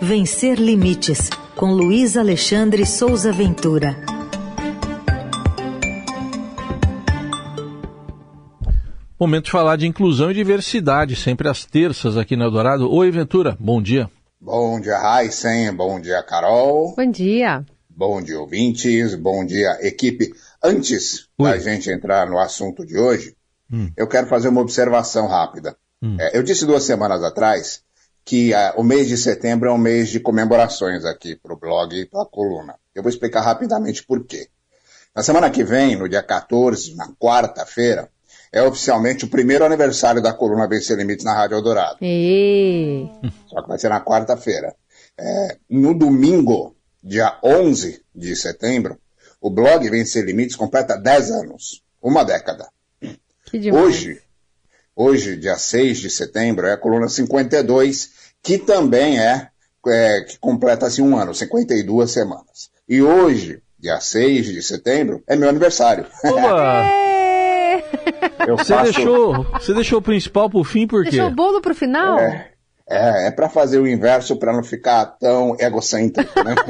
Vencer Limites, com Luiz Alexandre Souza Ventura. Momento de falar de inclusão e diversidade, sempre às terças aqui no Eldorado. Oi, Ventura, bom dia. Bom dia, Heisen. Bom dia, Carol. Bom dia. Bom dia, ouvintes. Bom dia, equipe. Antes Oi. da gente entrar no assunto de hoje, hum. eu quero fazer uma observação rápida. Hum. É, eu disse duas semanas atrás que uh, o mês de setembro é um mês de comemorações aqui para o blog e para a coluna. Eu vou explicar rapidamente por quê. Na semana que vem, no dia 14, na quarta-feira, é oficialmente o primeiro aniversário da coluna Vencer Limites na Rádio Eldorado. E... Só que vai ser na quarta-feira. É, no domingo, dia 11 de setembro, o blog Vencer Limites completa 10 anos. Uma década. Que demais. Hoje, hoje, dia 6 de setembro, é a coluna 52, que também é, é que completa-se um ano, 52 semanas. E hoje, dia 6 de setembro, é meu aniversário. Oba! você, faço... deixou, você deixou o principal pro fim por quê? Deixou o bolo pro final? É, é, é para fazer o inverso para não ficar tão egocêntrico, né?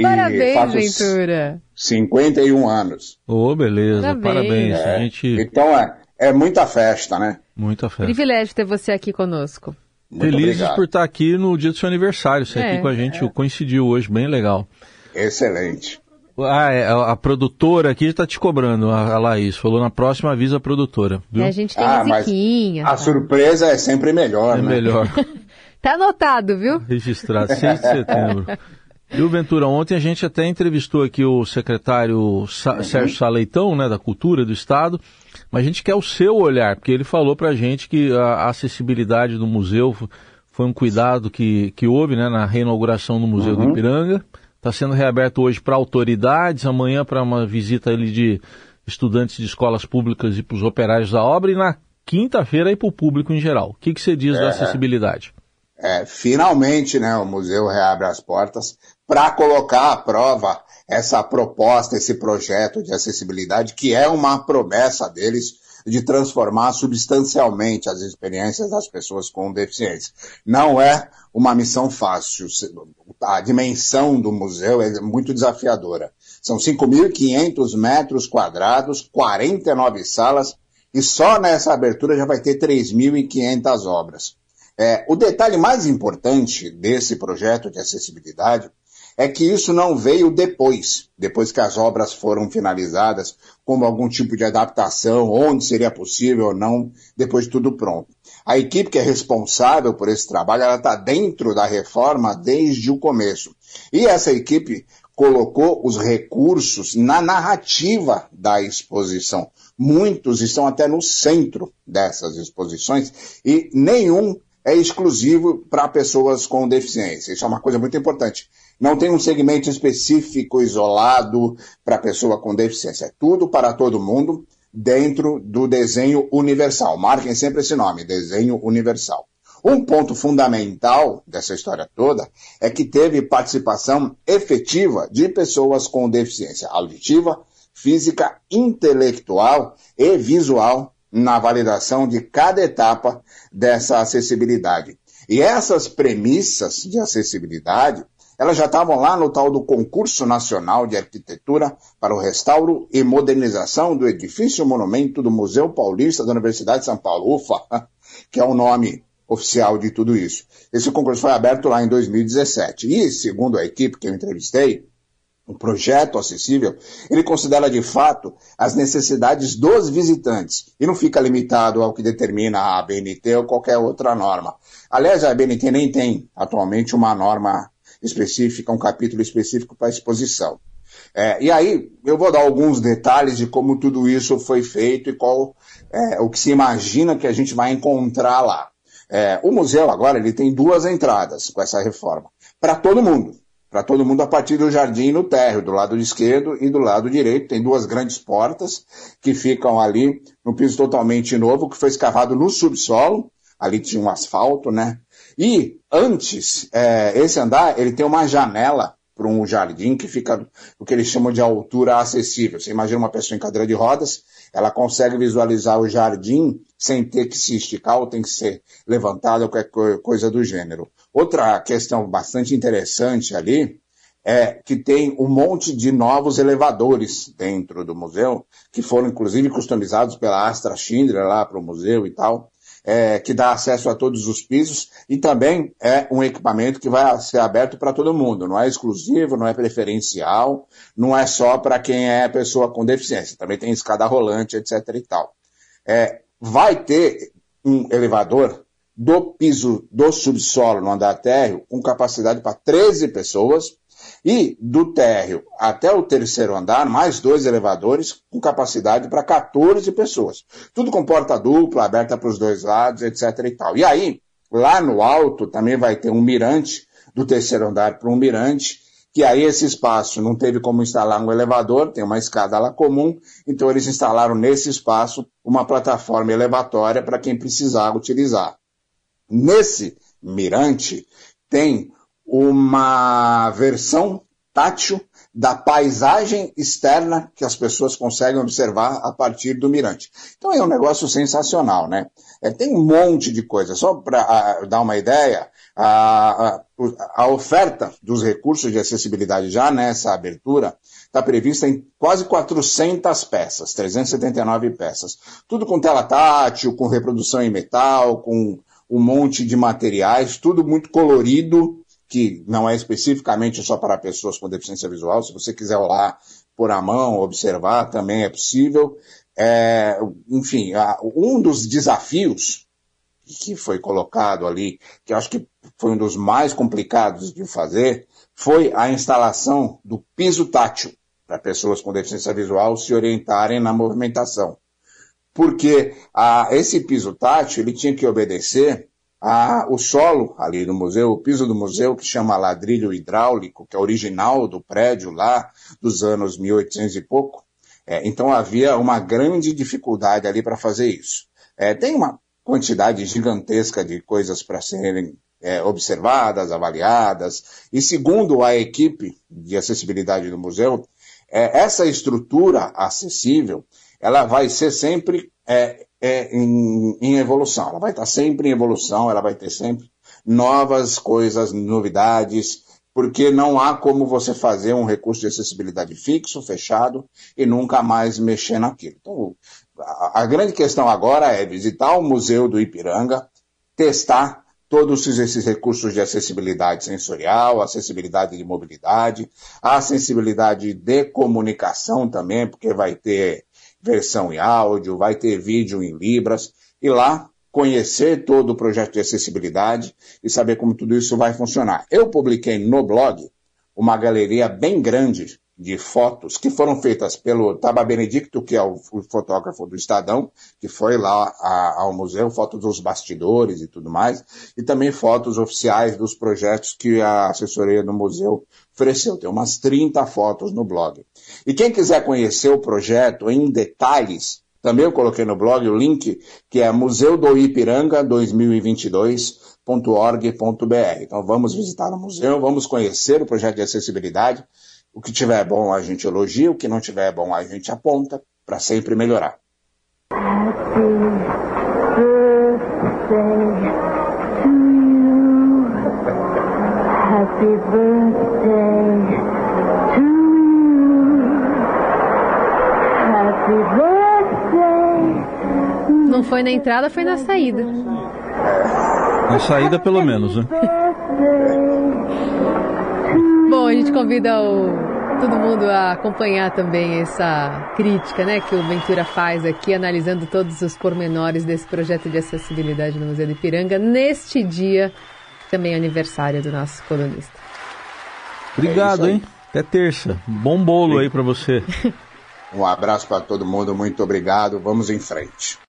Parabéns, Ventura. 51 anos. Ô, oh, beleza, parabéns. parabéns. É, gente... Então é, é muita festa, né? Muita festa. Privilégio ter você aqui conosco. Muito Felizes obrigado. por estar aqui no dia do seu aniversário. Você é. aqui com a gente é. coincidiu hoje, bem legal. Excelente. Ah, é, a produtora aqui está te cobrando, a, Laís. Falou na próxima avisa a produtora. Viu? E a gente tem ah, musiquinha. A tá? surpresa é sempre melhor, é né? melhor. tá anotado, viu? Registrado, 6 de setembro. Viu, Ventura? Ontem a gente até entrevistou aqui o secretário Sa uhum. Sérgio Saleitão, né, da Cultura do Estado, mas a gente quer o seu olhar, porque ele falou pra gente que a acessibilidade do museu foi um cuidado que, que houve né, na reinauguração do Museu uhum. do Ipiranga. Está sendo reaberto hoje para autoridades, amanhã para uma visita ali de estudantes de escolas públicas e para os operários da obra, e na quinta-feira aí para o público em geral. O que, que você diz é, da acessibilidade? É, finalmente, né, o museu reabre as portas para colocar à prova essa proposta, esse projeto de acessibilidade, que é uma promessa deles de transformar substancialmente as experiências das pessoas com deficiência. Não é uma missão fácil. A dimensão do museu é muito desafiadora. São 5.500 metros quadrados, 49 salas, e só nessa abertura já vai ter 3.500 obras. É, o detalhe mais importante desse projeto de acessibilidade é que isso não veio depois, depois que as obras foram finalizadas, como algum tipo de adaptação, onde seria possível ou não, depois de tudo pronto. A equipe que é responsável por esse trabalho, ela está dentro da reforma desde o começo. E essa equipe colocou os recursos na narrativa da exposição. Muitos estão até no centro dessas exposições e nenhum é exclusivo para pessoas com deficiência. Isso é uma coisa muito importante. Não tem um segmento específico, isolado para pessoa com deficiência. É tudo para todo mundo dentro do desenho universal. Marquem sempre esse nome, desenho universal. Um ponto fundamental dessa história toda é que teve participação efetiva de pessoas com deficiência auditiva, física, intelectual e visual na validação de cada etapa dessa acessibilidade. E essas premissas de acessibilidade elas já estavam lá no tal do Concurso Nacional de Arquitetura para o Restauro e Modernização do Edifício Monumento do Museu Paulista da Universidade de São Paulo, UFA, que é o nome oficial de tudo isso. Esse concurso foi aberto lá em 2017. E, segundo a equipe que eu entrevistei, o projeto acessível, ele considera de fato as necessidades dos visitantes e não fica limitado ao que determina a ABNT ou qualquer outra norma. Aliás, a ABNT nem tem atualmente uma norma específica, um capítulo específico para exposição. É, e aí eu vou dar alguns detalhes de como tudo isso foi feito e qual é, o que se imagina que a gente vai encontrar lá. É, o museu agora ele tem duas entradas com essa reforma para todo mundo, para todo mundo a partir do jardim no térreo, do lado esquerdo e do lado direito. Tem duas grandes portas que ficam ali no piso totalmente novo que foi escavado no subsolo. Ali tinha um asfalto, né? E antes, é, esse andar, ele tem uma janela para um jardim que fica o que eles chamam de altura acessível. Você imagina uma pessoa em cadeira de rodas, ela consegue visualizar o jardim sem ter que se esticar ou tem que ser levantado ou qualquer coisa do gênero. Outra questão bastante interessante ali é que tem um monte de novos elevadores dentro do museu, que foram inclusive customizados pela Astra Schindler lá para o museu e tal é, que dá acesso a todos os pisos e também é um equipamento que vai ser aberto para todo mundo. Não é exclusivo, não é preferencial, não é só para quem é pessoa com deficiência. Também tem escada rolante, etc. e tal. É, vai ter um elevador do piso do subsolo no andar térreo com capacidade para 13 pessoas e do térreo até o terceiro andar, mais dois elevadores com capacidade para 14 pessoas. Tudo com porta dupla, aberta para os dois lados, etc. e tal. E aí, lá no alto, também vai ter um mirante, do terceiro andar para um mirante, que aí esse espaço não teve como instalar um elevador, tem uma escada lá comum, então eles instalaram nesse espaço uma plataforma elevatória para quem precisar utilizar. Nesse mirante tem uma versão tátil da paisagem externa que as pessoas conseguem observar a partir do mirante. Então é um negócio sensacional, né? É, tem um monte de coisa. Só para dar uma ideia, a, a, a, oferta dos recursos de acessibilidade já nessa abertura está prevista em quase 400 peças, 379 peças. Tudo com tela tátil, com reprodução em metal, com um monte de materiais, tudo muito colorido que não é especificamente só para pessoas com deficiência visual. Se você quiser olhar por a mão, observar, também é possível. É, enfim, um dos desafios que foi colocado ali, que acho que foi um dos mais complicados de fazer, foi a instalação do piso tátil para pessoas com deficiência visual se orientarem na movimentação. Porque esse piso tátil ele tinha que obedecer a, o solo ali do museu, o piso do museu, que chama ladrilho hidráulico, que é original do prédio lá dos anos 1800 e pouco. É, então havia uma grande dificuldade ali para fazer isso. É, tem uma quantidade gigantesca de coisas para serem é, observadas, avaliadas, e segundo a equipe de acessibilidade do museu, é, essa estrutura acessível, ela vai ser sempre é, é, em, em evolução. Ela vai estar sempre em evolução, ela vai ter sempre novas coisas, novidades, porque não há como você fazer um recurso de acessibilidade fixo, fechado, e nunca mais mexer naquilo. Então, a, a grande questão agora é visitar o Museu do Ipiranga, testar todos esses recursos de acessibilidade sensorial, acessibilidade de mobilidade, acessibilidade de comunicação também, porque vai ter versão em áudio, vai ter vídeo em Libras, e lá conhecer todo o projeto de acessibilidade e saber como tudo isso vai funcionar. Eu publiquei no blog uma galeria bem grande de fotos que foram feitas pelo Taba Benedicto, que é o, fotógrafo do Estadão, que foi lá a, ao museu, fotos dos bastidores e tudo mais, e também fotos oficiais dos projetos que a assessoria do museu ofereceu. Tem umas 30 fotos no blog. E quem quiser conhecer o projeto em detalhes, também eu coloquei no blog o link, que é Museu do Ipiranga 2022.org.br. Então vamos visitar o museu, vamos conhecer o projeto de acessibilidade, o que tiver bom a gente elogia, o que não tiver bom a gente aponta para sempre melhorar. Happy birthday to you. Happy birthday to you. Happy birthday. Não foi na entrada, foi na saída. Na saída, pelo menos, né? Bom, a gente convida o, todo mundo a acompanhar também essa crítica né, que o Ventura faz aqui, analisando todos os pormenores desse projeto de acessibilidade no Museu de Ipiranga, neste dia, também aniversário do nosso colunista. Obrigado, é hein? Até terça. Bom bolo Sim. aí para você. Um abraço para todo mundo, muito obrigado. Vamos em frente.